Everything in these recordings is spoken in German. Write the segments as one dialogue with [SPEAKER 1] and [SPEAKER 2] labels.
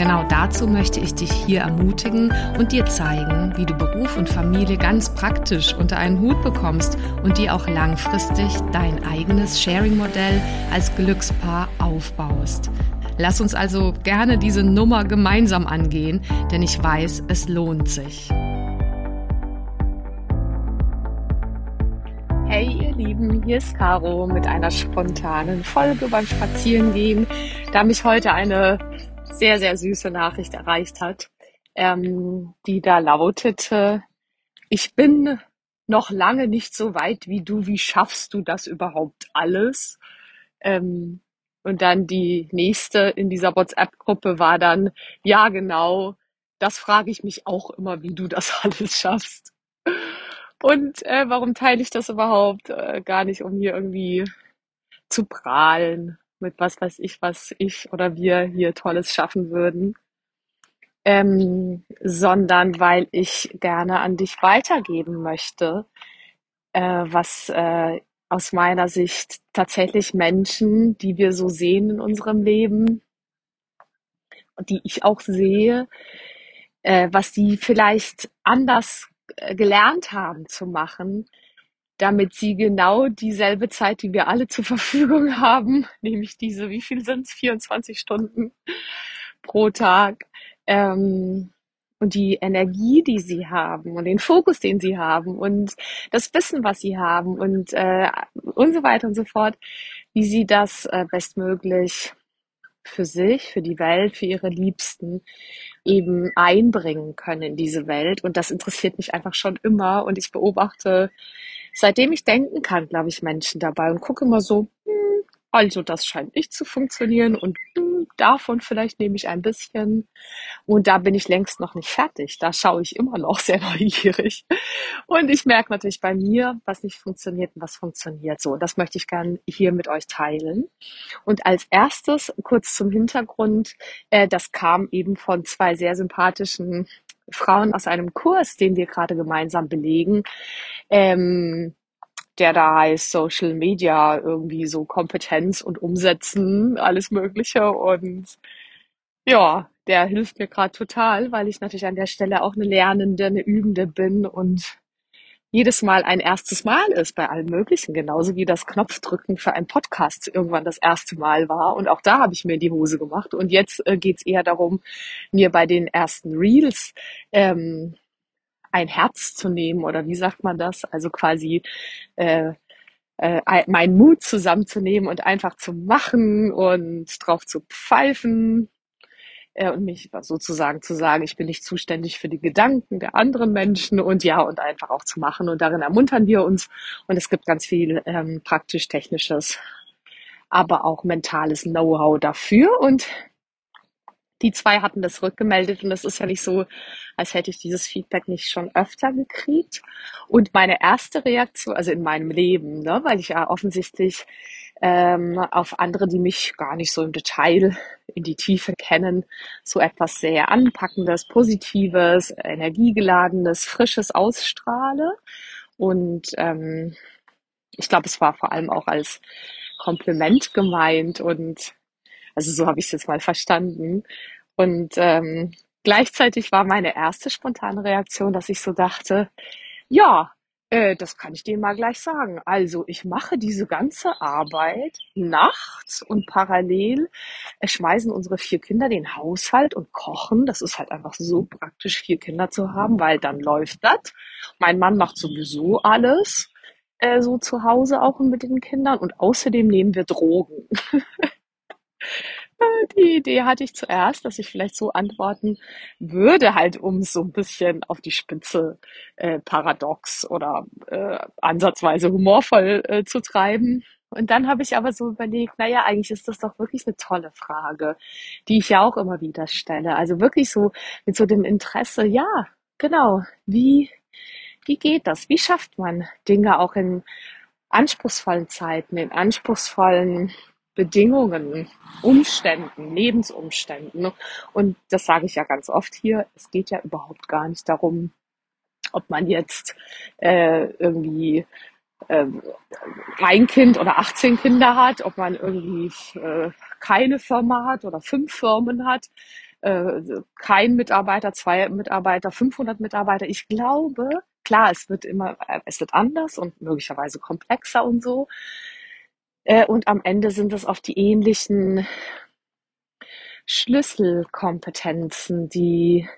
[SPEAKER 1] Genau dazu möchte ich dich hier ermutigen und dir zeigen, wie du Beruf und Familie ganz praktisch unter einen Hut bekommst und dir auch langfristig dein eigenes Sharing-Modell als Glückspaar aufbaust. Lass uns also gerne diese Nummer gemeinsam angehen, denn ich weiß, es lohnt sich. Hey ihr Lieben, hier ist Caro mit einer spontanen Folge beim Spazierengehen, da mich heute eine sehr, sehr süße Nachricht erreicht hat, ähm, die da lautete, ich bin noch lange nicht so weit wie du, wie schaffst du das überhaupt alles? Ähm, und dann die nächste in dieser WhatsApp-Gruppe war dann, ja genau, das frage ich mich auch immer, wie du das alles schaffst. Und äh, warum teile ich das überhaupt? Äh, gar nicht, um hier irgendwie zu prahlen mit was weiß ich, was ich oder wir hier Tolles schaffen würden, ähm, sondern weil ich gerne an dich weitergeben möchte, äh, was äh, aus meiner Sicht tatsächlich Menschen, die wir so sehen in unserem Leben, die ich auch sehe, äh, was die vielleicht anders äh, gelernt haben zu machen, damit sie genau dieselbe Zeit, die wir alle zur Verfügung haben, nämlich diese, wie viel sind es, 24 Stunden pro Tag, ähm, und die Energie, die sie haben und den Fokus, den sie haben und das Wissen, was sie haben und, äh, und so weiter und so fort, wie sie das äh, bestmöglich für sich, für die Welt, für ihre Liebsten eben einbringen können in diese Welt. Und das interessiert mich einfach schon immer. Und ich beobachte seitdem ich denken kann, glaube ich, Menschen dabei und gucke immer so, hm, also das scheint nicht zu funktionieren und hm, davon vielleicht nehme ich ein bisschen. Und da bin ich längst noch nicht fertig. Da schaue ich immer noch sehr neugierig. Und ich merke natürlich bei mir, was nicht funktioniert und was funktioniert. So, das möchte ich gerne hier mit euch teilen. Und als erstes kurz zum Hintergrund, äh, das kam eben von zwei sehr sympathischen Frauen aus einem Kurs, den wir gerade gemeinsam belegen, ähm, der da heißt Social Media, irgendwie so Kompetenz und Umsetzen, alles Mögliche. Und ja, der hilft mir gerade total, weil ich natürlich an der Stelle auch eine Lernende, eine Übende bin und jedes Mal ein erstes Mal ist bei allem Möglichen, genauso wie das Knopfdrücken für einen Podcast irgendwann das erste Mal war. Und auch da habe ich mir die Hose gemacht. Und jetzt äh, geht es eher darum, mir bei den ersten Reels ähm, ein Herz zu nehmen oder wie sagt man das? Also quasi äh, äh, meinen Mut zusammenzunehmen und einfach zu machen und drauf zu pfeifen äh, und mich sozusagen zu sagen, ich bin nicht zuständig für die Gedanken der anderen Menschen und ja, und einfach auch zu machen. Und darin ermuntern wir uns. Und es gibt ganz viel ähm, praktisch-technisches, aber auch mentales Know-how dafür. Und die zwei hatten das rückgemeldet und es ist ja nicht so, als hätte ich dieses Feedback nicht schon öfter gekriegt. Und meine erste Reaktion, also in meinem Leben, ne, weil ich ja offensichtlich ähm, auf andere, die mich gar nicht so im Detail in die Tiefe kennen, so etwas sehr Anpackendes, Positives, Energiegeladenes, Frisches ausstrahle. Und ähm, ich glaube, es war vor allem auch als Kompliment gemeint und also so habe ich es jetzt mal verstanden. Und ähm, gleichzeitig war meine erste spontane Reaktion, dass ich so dachte, ja, äh, das kann ich dir mal gleich sagen. Also ich mache diese ganze Arbeit nachts und parallel schmeißen unsere vier Kinder den Haushalt und kochen. Das ist halt einfach so praktisch, vier Kinder zu haben, weil dann läuft das. Mein Mann macht sowieso alles äh, so zu Hause auch mit den Kindern und außerdem nehmen wir Drogen. Die Idee hatte ich zuerst, dass ich vielleicht so antworten würde, halt um so ein bisschen auf die Spitze äh, paradox oder äh, ansatzweise humorvoll äh, zu treiben. Und dann habe ich aber so überlegt, naja, eigentlich ist das doch wirklich eine tolle Frage, die ich ja auch immer wieder stelle. Also wirklich so mit so dem Interesse, ja, genau, wie wie geht das? Wie schafft man Dinge auch in anspruchsvollen Zeiten, in anspruchsvollen Bedingungen, Umständen, Lebensumständen. Und das sage ich ja ganz oft hier. Es geht ja überhaupt gar nicht darum, ob man jetzt äh, irgendwie äh, ein Kind oder 18 Kinder hat, ob man irgendwie äh, keine Firma hat oder fünf Firmen hat, äh, kein Mitarbeiter, zwei Mitarbeiter, 500 Mitarbeiter. Ich glaube, klar, es wird immer, äh, es wird anders und möglicherweise komplexer und so. Äh, und am Ende sind es oft die ähnlichen Schlüsselkompetenzen, die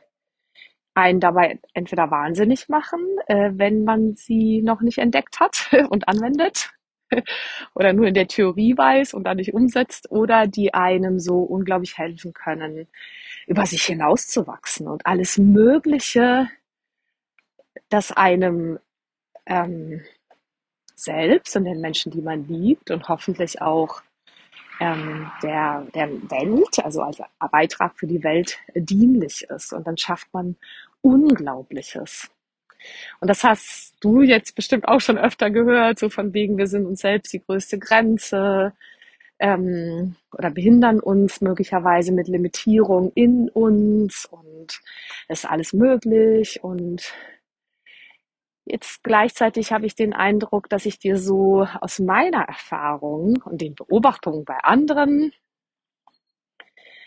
[SPEAKER 1] einen dabei entweder wahnsinnig machen, äh, wenn man sie noch nicht entdeckt hat und anwendet oder nur in der Theorie weiß und dann nicht umsetzt oder die einem so unglaublich helfen können, über sich hinauszuwachsen und alles Mögliche, das einem ähm, selbst und den Menschen, die man liebt und hoffentlich auch ähm, der, der Welt, also als Beitrag für die Welt dienlich ist. Und dann schafft man Unglaubliches. Und das hast du jetzt bestimmt auch schon öfter gehört, so von wegen, wir sind uns selbst die größte Grenze ähm, oder behindern uns möglicherweise mit Limitierung in uns und es ist alles möglich und Jetzt gleichzeitig habe ich den Eindruck, dass ich dir so aus meiner Erfahrung und den Beobachtungen bei anderen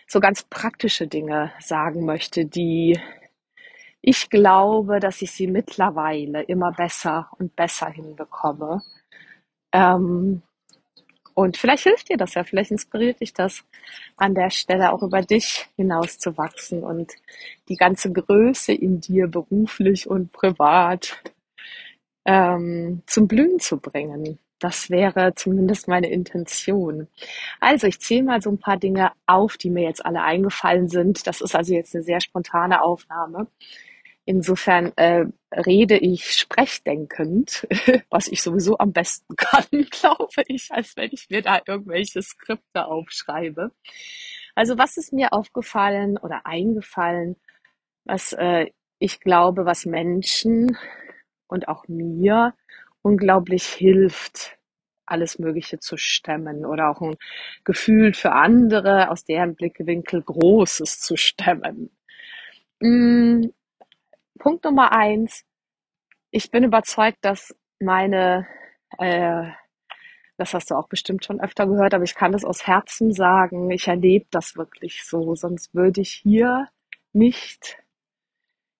[SPEAKER 1] so ganz praktische Dinge sagen möchte, die ich glaube, dass ich sie mittlerweile immer besser und besser hinbekomme. Ähm, und vielleicht hilft dir das ja, vielleicht inspiriert dich das an der Stelle auch über dich hinauszuwachsen und die ganze Größe in dir beruflich und privat ähm, zum Blühen zu bringen. Das wäre zumindest meine Intention. Also ich zähle mal so ein paar Dinge auf, die mir jetzt alle eingefallen sind. Das ist also jetzt eine sehr spontane Aufnahme. Insofern äh, rede ich sprechdenkend, was ich sowieso am besten kann, glaube ich, als wenn ich mir da irgendwelche Skripte aufschreibe. Also was ist mir aufgefallen oder eingefallen, was äh, ich glaube, was Menschen und auch mir unglaublich hilft, alles Mögliche zu stemmen oder auch ein Gefühl für andere aus deren Blickwinkel Großes zu stemmen. Mm, Punkt Nummer eins. Ich bin überzeugt, dass meine, äh, das hast du auch bestimmt schon öfter gehört, aber ich kann das aus Herzen sagen. Ich erlebe das wirklich so, sonst würde ich hier nicht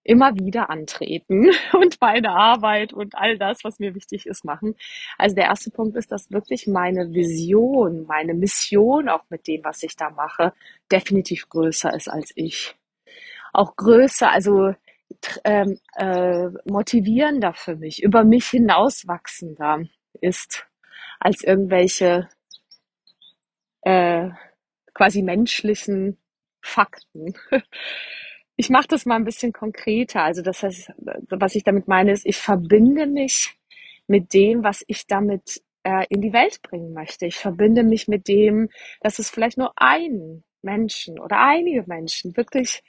[SPEAKER 1] immer wieder antreten und meine Arbeit und all das, was mir wichtig ist, machen. Also der erste Punkt ist, dass wirklich meine Vision, meine Mission auch mit dem, was ich da mache, definitiv größer ist als ich. Auch größer, also ähm, äh, motivierender für mich, über mich hinauswachsender ist als irgendwelche äh, quasi menschlichen Fakten. Ich mache das mal ein bisschen konkreter. Also das heißt, was ich damit meine, ist, ich verbinde mich mit dem, was ich damit äh, in die Welt bringen möchte. Ich verbinde mich mit dem, dass es vielleicht nur einen Menschen oder einige Menschen wirklich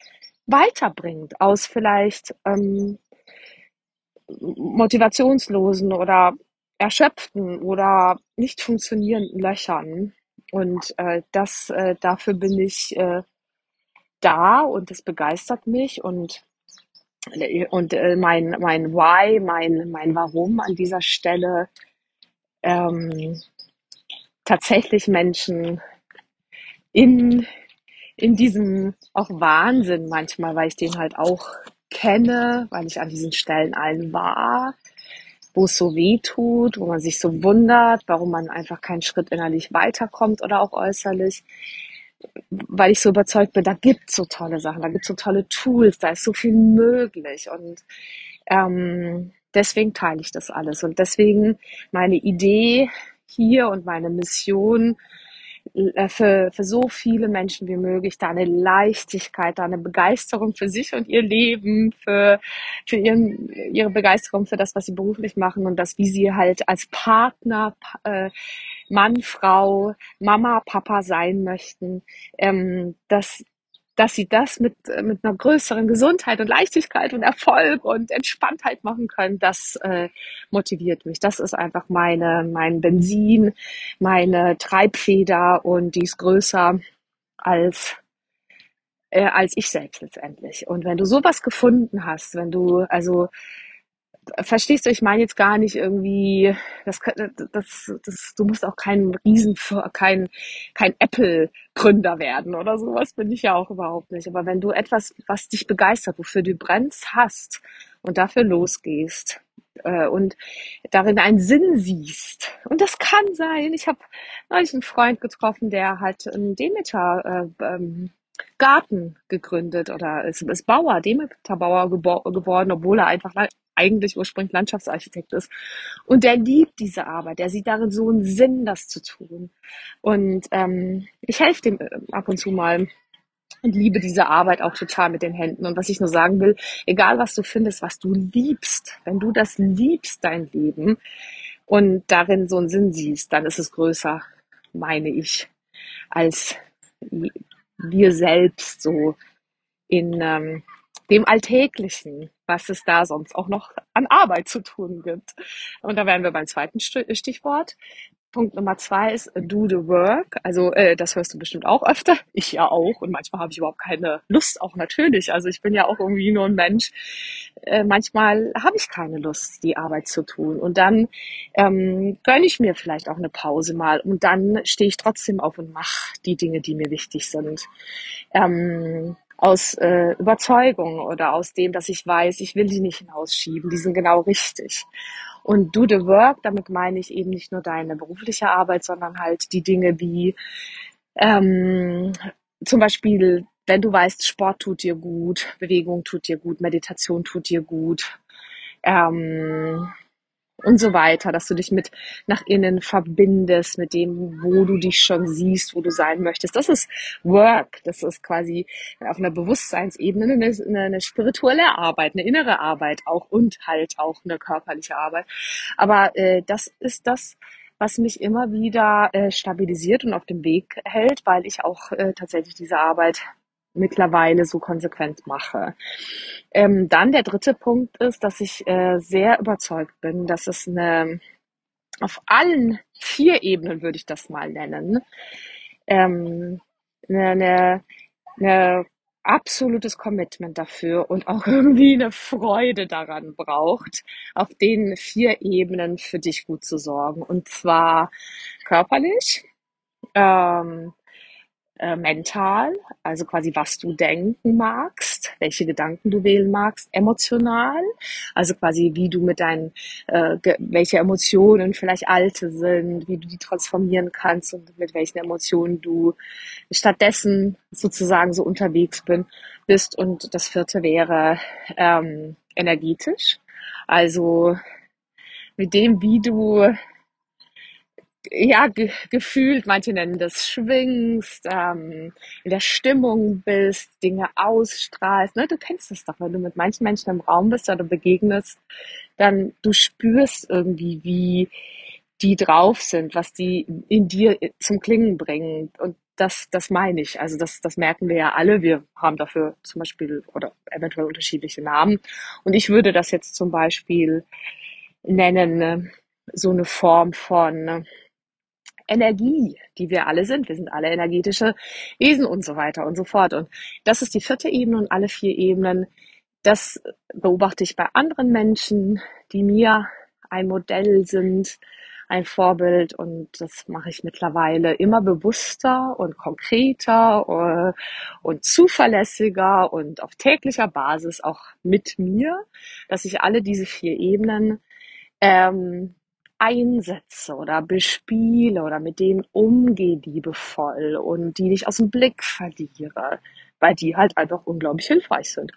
[SPEAKER 1] weiterbringt aus vielleicht ähm, motivationslosen oder erschöpften oder nicht funktionierenden Löchern. Und äh, das äh, dafür bin ich äh, da und es begeistert mich und und äh, mein mein Why, mein mein Warum an dieser Stelle ähm, tatsächlich Menschen in in diesem auch Wahnsinn manchmal, weil ich den halt auch kenne, weil ich an diesen Stellen allen war, wo es so weh tut, wo man sich so wundert, warum man einfach keinen Schritt innerlich weiterkommt oder auch äußerlich weil ich so überzeugt bin, da gibt es so tolle Sachen, da gibt es so tolle Tools, da ist so viel möglich. Und ähm, deswegen teile ich das alles. Und deswegen meine Idee hier und meine Mission äh, für, für so viele Menschen wie möglich, da eine Leichtigkeit, da eine Begeisterung für sich und ihr Leben, für, für ihren, ihre Begeisterung für das, was sie beruflich machen und das, wie sie halt als Partner, äh, Mann, Frau, Mama, Papa sein möchten, ähm, dass dass sie das mit, mit einer größeren Gesundheit und Leichtigkeit und Erfolg und Entspanntheit machen können, das äh, motiviert mich. Das ist einfach meine, mein Benzin, meine Treibfeder und die ist größer als äh, als ich selbst letztendlich. Und wenn du sowas gefunden hast, wenn du also verstehst du, ich meine jetzt gar nicht irgendwie, das, das, das, du musst auch kein Riesen, kein, kein Apple-Gründer werden oder sowas bin ich ja auch überhaupt nicht. Aber wenn du etwas, was dich begeistert, wofür du brennst, hast und dafür losgehst äh, und darin einen Sinn siehst, und das kann sein, ich habe neulich einen Freund getroffen, der halt einen Demeter äh, ähm, Garten gegründet oder ist, ist Bauer, Demeterbauer geworden, obwohl er einfach eigentlich ursprünglich Landschaftsarchitekt ist. Und der liebt diese Arbeit. Der sieht darin so einen Sinn, das zu tun. Und ähm, ich helfe dem äh, ab und zu mal und liebe diese Arbeit auch total mit den Händen. Und was ich nur sagen will, egal was du findest, was du liebst, wenn du das liebst, dein Leben, und darin so einen Sinn siehst, dann ist es größer, meine ich, als wir selbst so in ähm, dem Alltäglichen, was es da sonst auch noch an Arbeit zu tun gibt. Und da wären wir beim zweiten Stichwort. Punkt Nummer zwei ist do the work. Also äh, das hörst du bestimmt auch öfter. Ich ja auch. Und manchmal habe ich überhaupt keine Lust, auch natürlich. Also ich bin ja auch irgendwie nur ein Mensch. Äh, manchmal habe ich keine Lust, die Arbeit zu tun. Und dann ähm, gönne ich mir vielleicht auch eine Pause mal. Und dann stehe ich trotzdem auf und mache die Dinge, die mir wichtig sind. Ähm, aus äh, Überzeugung oder aus dem, dass ich weiß, ich will die nicht hinausschieben, die sind genau richtig. Und do the work, damit meine ich eben nicht nur deine berufliche Arbeit, sondern halt die Dinge wie ähm, zum Beispiel, wenn du weißt, Sport tut dir gut, Bewegung tut dir gut, Meditation tut dir gut, ähm, und so weiter, dass du dich mit nach innen verbindest, mit dem, wo du dich schon siehst, wo du sein möchtest. Das ist Work. Das ist quasi auf einer Bewusstseinsebene eine, eine, eine spirituelle Arbeit, eine innere Arbeit auch und halt auch eine körperliche Arbeit. Aber äh, das ist das, was mich immer wieder äh, stabilisiert und auf dem Weg hält, weil ich auch äh, tatsächlich diese Arbeit mittlerweile so konsequent mache. Ähm, dann der dritte Punkt ist, dass ich äh, sehr überzeugt bin, dass es eine auf allen vier Ebenen würde ich das mal nennen, ähm, eine, eine, eine absolutes Commitment dafür und auch irgendwie eine Freude daran braucht, auf den vier Ebenen für dich gut zu sorgen. Und zwar körperlich, ähm, äh, mental, also quasi was du denken magst, welche Gedanken du wählen magst, emotional, also quasi wie du mit deinen, äh, welche Emotionen vielleicht alte sind, wie du die transformieren kannst und mit welchen Emotionen du stattdessen sozusagen so unterwegs bin, bist. Und das vierte wäre ähm, energetisch, also mit dem, wie du ja, ge gefühlt, manche nennen das schwingst, ähm, in der Stimmung bist, Dinge ausstrahlst. Ne? Du kennst das doch, wenn du mit manchen Menschen im Raum bist oder begegnest, dann du spürst irgendwie, wie die drauf sind, was die in dir zum Klingen bringen. Und das, das meine ich. Also das, das merken wir ja alle. Wir haben dafür zum Beispiel oder eventuell unterschiedliche Namen. Und ich würde das jetzt zum Beispiel nennen, ne, so eine Form von ne, Energie, die wir alle sind. Wir sind alle energetische Wesen und so weiter und so fort. Und das ist die vierte Ebene und alle vier Ebenen. Das beobachte ich bei anderen Menschen, die mir ein Modell sind, ein Vorbild und das mache ich mittlerweile immer bewusster und konkreter äh, und zuverlässiger und auf täglicher Basis auch mit mir, dass ich alle diese vier Ebenen ähm, einsetze oder bespiele oder mit denen umgehe liebevoll und die nicht aus dem Blick verliere, weil die halt einfach unglaublich hilfreich sind.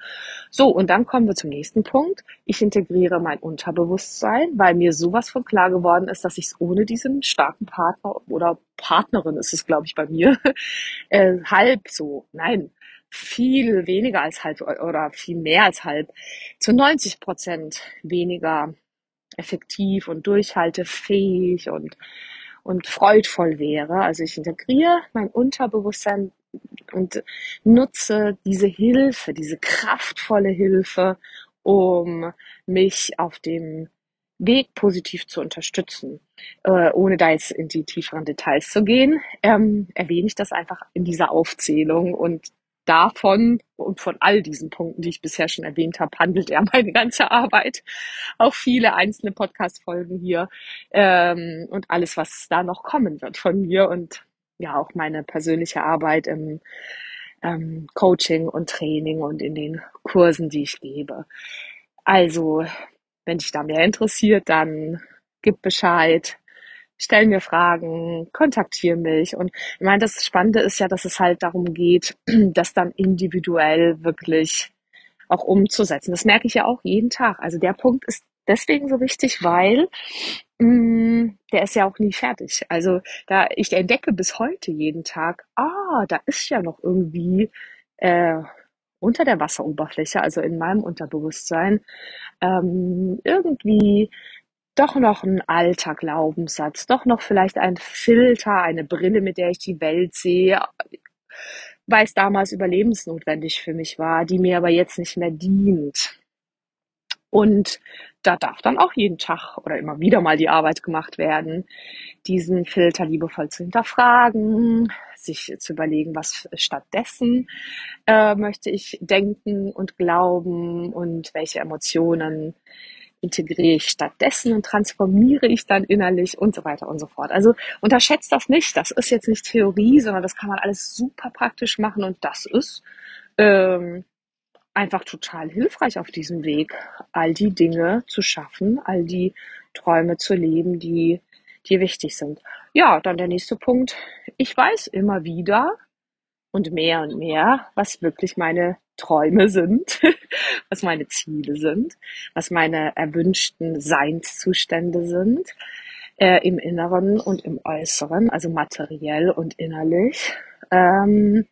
[SPEAKER 1] So, und dann kommen wir zum nächsten Punkt. Ich integriere mein Unterbewusstsein, weil mir sowas von klar geworden ist, dass ich es ohne diesen starken Partner oder Partnerin ist es, glaube ich, bei mir, äh, halb so, nein, viel weniger als halb oder viel mehr als halb, zu 90 Prozent weniger effektiv und durchhaltefähig und, und freudvoll wäre. Also ich integriere mein Unterbewusstsein und nutze diese Hilfe, diese kraftvolle Hilfe, um mich auf dem Weg positiv zu unterstützen. Äh, ohne da jetzt in die tieferen Details zu gehen, ähm, erwähne ich das einfach in dieser Aufzählung und davon und von all diesen Punkten, die ich bisher schon erwähnt habe, handelt er meine ganze Arbeit. Auch viele einzelne Podcast-Folgen hier ähm, und alles, was da noch kommen wird von mir und ja auch meine persönliche Arbeit im ähm, Coaching und Training und in den Kursen, die ich gebe. Also, wenn dich da mehr interessiert, dann gib Bescheid, stell mir Fragen, kontaktiere mich. Und ich meine, das Spannende ist ja, dass es halt darum geht, das dann individuell wirklich auch umzusetzen. Das merke ich ja auch jeden Tag. Also der Punkt ist deswegen so wichtig, weil mh, mm, der ist ja auch nie fertig. Also da ich entdecke bis heute jeden Tag, ah, da ist ja noch irgendwie äh, unter der Wasseroberfläche, also in meinem Unterbewusstsein, ähm, irgendwie doch noch ein alter Glaubenssatz, doch noch vielleicht ein Filter, eine Brille, mit der ich die Welt sehe, weil es damals überlebensnotwendig für mich war, die mir aber jetzt nicht mehr dient. Und da darf dann auch jeden Tag oder immer wieder mal die Arbeit gemacht werden, diesen Filter liebevoll zu hinterfragen, sich zu überlegen, was stattdessen äh, möchte ich denken und glauben und welche Emotionen integriere ich stattdessen und transformiere ich dann innerlich und so weiter und so fort. Also unterschätzt das nicht. Das ist jetzt nicht Theorie, sondern das kann man alles super praktisch machen und das ist ähm, einfach total hilfreich auf diesem Weg, all die Dinge zu schaffen, all die Träume zu leben, die dir wichtig sind. Ja, dann der nächste Punkt. Ich weiß immer wieder und mehr und mehr, was wirklich meine Träume sind, was meine Ziele sind, was meine erwünschten Seinszustände sind, äh, im Inneren und im Äußeren, also materiell und innerlich. Ähm,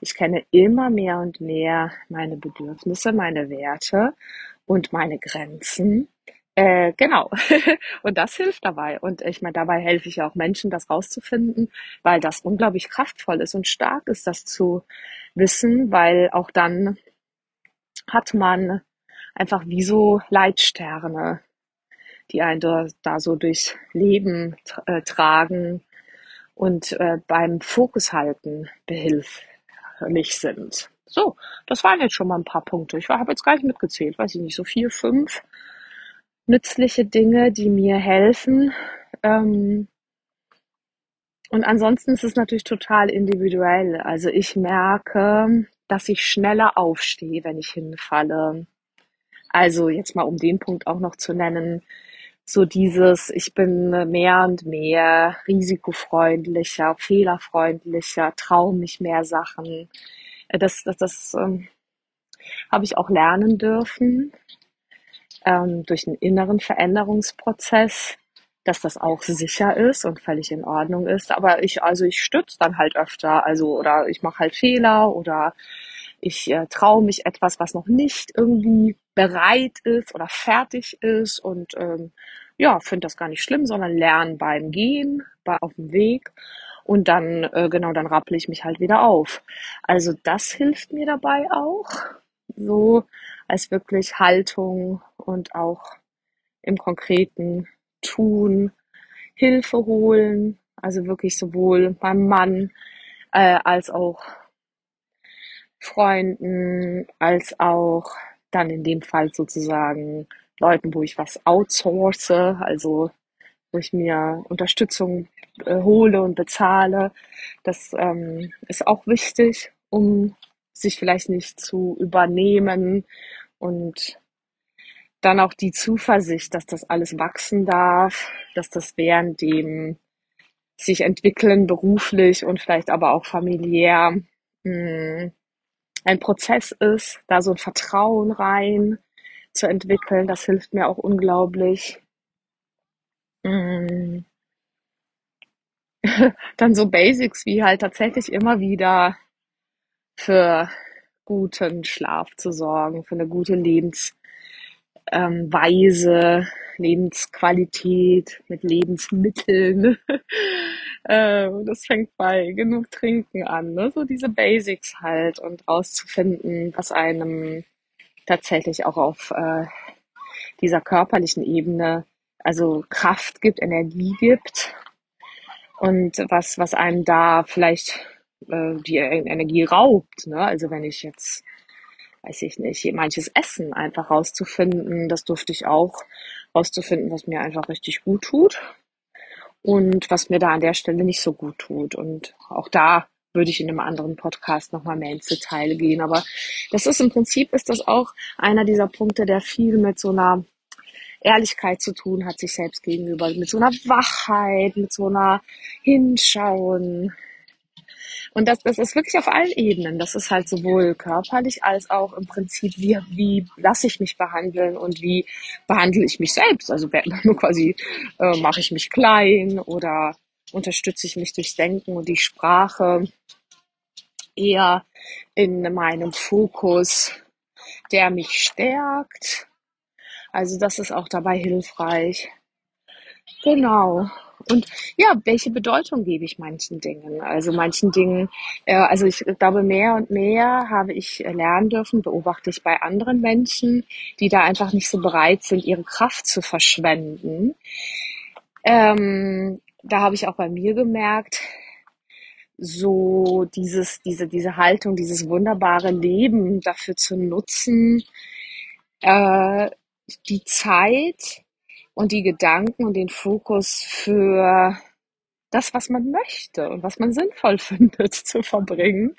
[SPEAKER 1] ich kenne immer mehr und mehr meine Bedürfnisse, meine Werte und meine Grenzen. Äh, genau. und das hilft dabei. Und ich meine, dabei helfe ich auch Menschen, das rauszufinden, weil das unglaublich kraftvoll ist und stark ist, das zu wissen, weil auch dann hat man einfach wie so Leitsterne, die einen da, da so durchs Leben äh, tragen und äh, beim Fokus halten behilft nicht sind. So, das waren jetzt schon mal ein paar Punkte. Ich habe jetzt gar nicht mitgezählt, weiß ich nicht, so vier, fünf nützliche Dinge, die mir helfen. Ähm, und ansonsten ist es natürlich total individuell. Also ich merke, dass ich schneller aufstehe, wenn ich hinfalle. Also jetzt mal um den Punkt auch noch zu nennen, so dieses, ich bin mehr und mehr risikofreundlicher, fehlerfreundlicher, traue mich mehr Sachen. Äh, das, das, das ähm, habe ich auch lernen dürfen ähm, durch einen inneren Veränderungsprozess, dass das auch sicher ist und völlig in Ordnung ist. Aber ich, also ich stütze dann halt öfter, also oder ich mache halt Fehler oder ich äh, traue mich etwas, was noch nicht irgendwie bereit ist oder fertig ist und ähm, ja, finde das gar nicht schlimm, sondern lerne beim Gehen, bei, auf dem Weg und dann, äh, genau, dann rapple ich mich halt wieder auf. Also das hilft mir dabei auch, so als wirklich Haltung und auch im konkreten Tun, Hilfe holen, also wirklich sowohl beim Mann äh, als auch Freunden, als auch dann in dem Fall sozusagen Leuten, wo ich was outsource, also wo ich mir Unterstützung äh, hole und bezahle. Das ähm, ist auch wichtig, um sich vielleicht nicht zu übernehmen und dann auch die Zuversicht, dass das alles wachsen darf, dass das während dem sich entwickeln beruflich und vielleicht aber auch familiär mh, hm, ein Prozess ist, da so ein Vertrauen rein zu entwickeln, das hilft mir auch unglaublich. Mm. Dann so Basics wie halt tatsächlich immer wieder für guten Schlaf zu sorgen, für eine gute Lebens ähm, weise Lebensqualität mit Lebensmitteln. äh, das fängt bei genug Trinken an, ne? so diese Basics halt und rauszufinden, was einem tatsächlich auch auf äh, dieser körperlichen Ebene also Kraft gibt, Energie gibt und was, was einem da vielleicht äh, die Energie raubt. Ne? Also wenn ich jetzt, weiß ich nicht, manches Essen einfach rauszufinden, das durfte ich auch rauszufinden, was mir einfach richtig gut tut und was mir da an der Stelle nicht so gut tut. Und auch da würde ich in einem anderen Podcast nochmal mehr ins Detail gehen. Aber das ist im Prinzip ist das auch einer dieser Punkte, der viel mit so einer Ehrlichkeit zu tun hat, sich selbst gegenüber, mit so einer Wachheit, mit so einer Hinschauen. Und das, das ist wirklich auf allen Ebenen. Das ist halt sowohl körperlich als auch im Prinzip, wie, wie lasse ich mich behandeln und wie behandle ich mich selbst. Also nur quasi äh, mache ich mich klein oder unterstütze ich mich durchs Denken und die Sprache eher in meinem Fokus, der mich stärkt also das ist auch dabei hilfreich. Genau. Und ja, welche Bedeutung gebe ich manchen Dingen? Also manchen Dingen, äh, also ich glaube, mehr und mehr habe ich lernen dürfen, beobachte ich bei anderen Menschen, die da einfach nicht so bereit sind, ihre Kraft zu verschwenden. Ähm, da habe ich auch bei mir gemerkt, so dieses, diese, diese Haltung, dieses wunderbare Leben dafür zu nutzen, äh, die Zeit und die Gedanken und den Fokus für das, was man möchte und was man sinnvoll findet, zu verbringen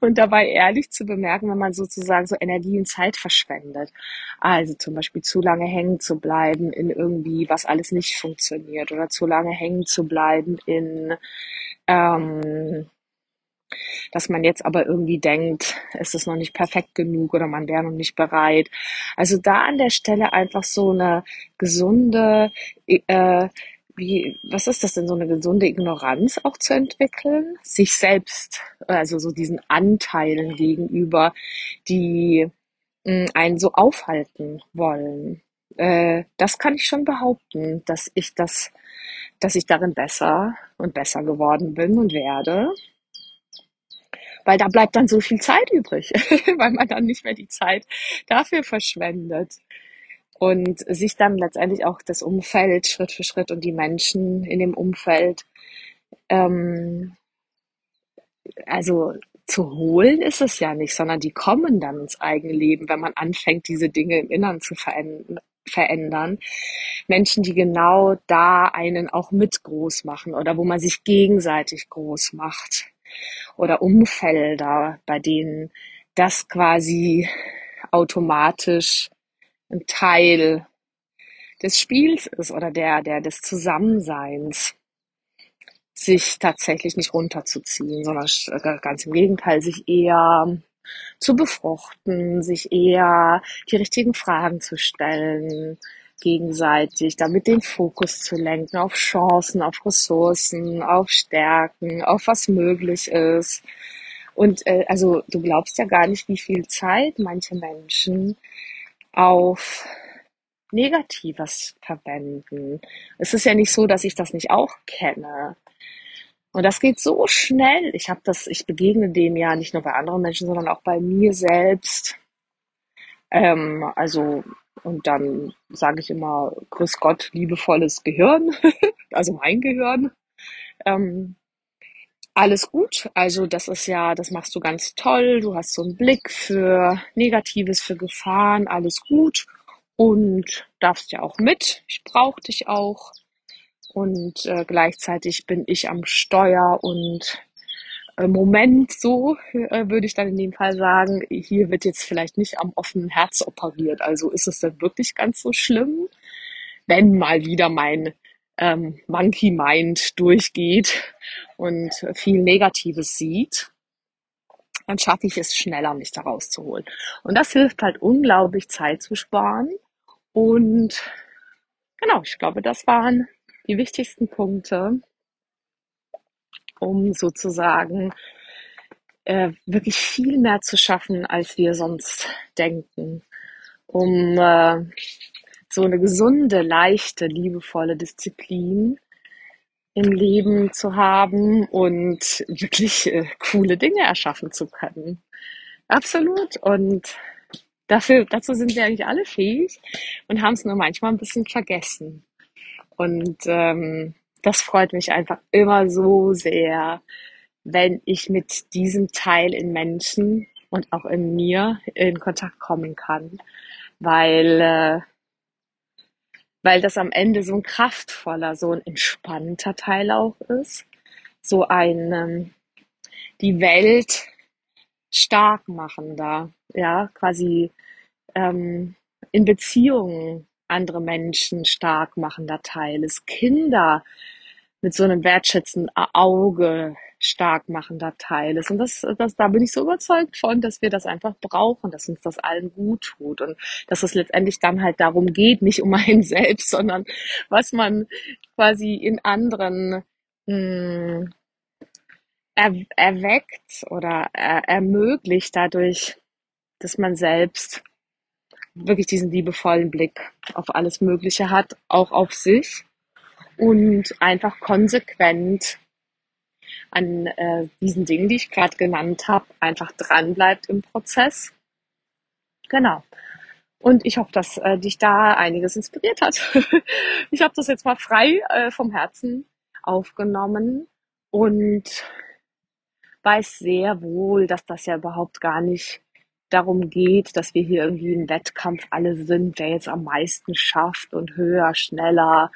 [SPEAKER 1] und dabei ehrlich zu bemerken, wenn man sozusagen so Energie und Zeit verschwendet. Also zum Beispiel zu lange hängen zu bleiben in irgendwie, was alles nicht funktioniert oder zu lange hängen zu bleiben in ähm, dass man jetzt aber irgendwie denkt, es ist noch nicht perfekt genug oder man wäre noch nicht bereit. Also da an der Stelle einfach so eine gesunde, äh, wie, was ist das denn, so eine gesunde Ignoranz auch zu entwickeln? Sich selbst, also so diesen Anteilen gegenüber, die mh, hm, einen so aufhalten wollen. Äh, das kann ich schon behaupten, dass ich das, dass ich darin besser und besser geworden bin und werde weil da bleibt dann so viel Zeit übrig, weil man dann nicht mehr die Zeit dafür verschwendet. Und sich dann letztendlich auch das Umfeld Schritt für Schritt und die Menschen in dem Umfeld, ähm, also zu holen ist es ja nicht, sondern die kommen dann ins eigene Leben, wenn man anfängt, diese Dinge im Innern zu verändern. Menschen, die genau da einen auch mit groß machen oder wo man sich gegenseitig groß macht oder Umfelder, bei denen das quasi automatisch ein Teil des Spiels ist oder der, der des Zusammenseins, sich tatsächlich nicht runterzuziehen, sondern ganz im Gegenteil, sich eher zu befruchten, sich eher die richtigen Fragen zu stellen, gegenseitig, damit den Fokus zu lenken auf Chancen, auf Ressourcen, auf Stärken, auf was möglich ist. Und äh, also du glaubst ja gar nicht, wie viel Zeit manche Menschen auf Negatives verwenden. Es ist ja nicht so, dass ich das nicht auch kenne. Und das geht so schnell. Ich habe das, ich begegne dem ja nicht nur bei anderen Menschen, sondern auch bei mir selbst. Ähm, also und dann sage ich immer, Grüß Gott, liebevolles Gehirn, also mein Gehirn. Ähm, alles gut. Also das ist ja, das machst du ganz toll. Du hast so einen Blick für Negatives, für Gefahren, alles gut. Und darfst ja auch mit. Ich brauche dich auch. Und äh, gleichzeitig bin ich am Steuer und Moment so, äh, würde ich dann in dem Fall sagen, hier wird jetzt vielleicht nicht am offenen Herz operiert. Also ist es dann wirklich ganz so schlimm, wenn mal wieder mein ähm, Monkey Mind durchgeht und viel Negatives sieht, dann schaffe ich es schneller, mich da rauszuholen. Und das hilft halt unglaublich Zeit zu sparen. Und genau, ich glaube, das waren die wichtigsten Punkte, um sozusagen äh, wirklich viel mehr zu schaffen, als wir sonst denken, um äh, so eine gesunde, leichte, liebevolle Disziplin im Leben zu haben und wirklich äh, coole Dinge erschaffen zu können. Absolut. Und dafür, dazu sind wir eigentlich alle fähig und haben es nur manchmal ein bisschen vergessen. Und ähm, das freut mich einfach immer so sehr, wenn ich mit diesem Teil in Menschen und auch in mir in Kontakt kommen kann, weil äh, weil das am Ende so ein kraftvoller, so ein entspannter Teil auch ist, so ein ähm, die Welt stark machender, ja, quasi ähm, in Beziehungen andere Menschen stark machender Teil ist, Kinder mit so einem wertschätzenden Auge stark machender Teil ist. Und das, das, da bin ich so überzeugt von, dass wir das einfach brauchen, dass uns das allen gut tut und dass es letztendlich dann halt darum geht, nicht um einen selbst, sondern was man quasi in anderen mh, hm, er, erweckt oder er, ermöglicht dadurch, dass man selbst wirklich diesen liebevollen Blick auf alles Mögliche hat, auch auf sich und einfach konsequent an äh, diesen Dingen, die ich gerade genannt habe, einfach dran bleibt im Prozess. Genau. Und ich hoffe, dass äh, dich da einiges inspiriert hat. ich habe das jetzt mal frei äh, vom Herzen aufgenommen und weiß sehr wohl, dass das ja überhaupt gar nicht darum geht, dass wir hier irgendwie im Wettkampf alle sind, wer jetzt am meisten schafft und höher, schneller,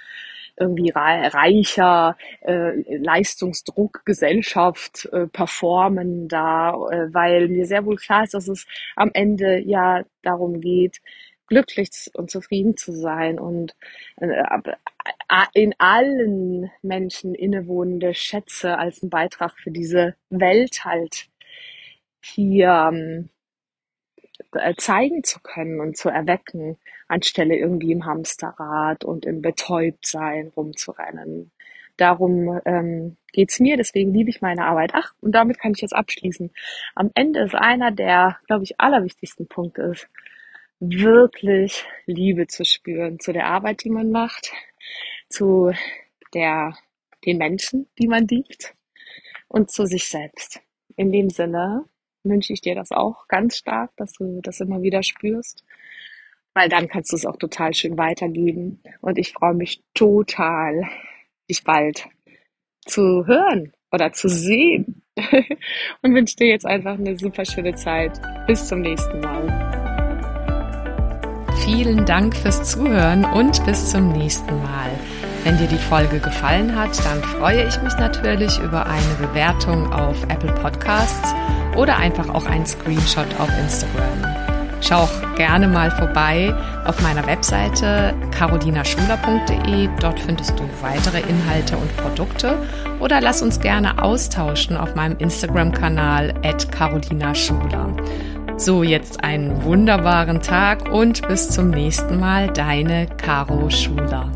[SPEAKER 1] irgendwie reicher, äh, Leistungsdruck, Gesellschaft äh, performen da, äh, weil mir sehr wohl klar ist, dass es am Ende ja darum geht, glücklich und zufrieden zu sein und äh, in allen Menschen innewohnende Schätze als ein Beitrag für diese Welt halt hier ähm, äh, zeigen zu können und zu erwecken, anstelle irgendwie im Hamsterrad und im Betäubtsein rumzurennen. Darum ähm, geht's mir, deswegen liebe ich meine Arbeit. Ach, und damit kann ich jetzt abschließen. Am Ende ist einer der, glaube ich, allerwichtigsten Punkte ist, wirklich Liebe zu spüren zu der Arbeit, die man macht, zu der, den Menschen, die man liebt und zu sich selbst. In dem Sinne, wünsche ich dir das auch ganz stark, dass du das immer wieder spürst, weil dann kannst du es auch total schön weitergeben. Und ich freue mich total, dich bald zu hören oder zu sehen. und wünsche dir jetzt einfach eine super schöne Zeit. Bis zum nächsten Mal.
[SPEAKER 2] Vielen Dank fürs Zuhören und bis zum nächsten Mal. Wenn dir die Folge gefallen hat, dann freue ich mich natürlich über eine Bewertung auf Apple Podcasts oder einfach auch einen Screenshot auf Instagram. Schau auch gerne mal vorbei auf meiner Webseite carolinaschuler.de. Dort findest du weitere Inhalte und Produkte. Oder lass uns gerne austauschen auf meinem Instagram-Kanal at carolinaschuler. So, jetzt einen wunderbaren Tag und bis zum nächsten Mal, deine Caro Schuler.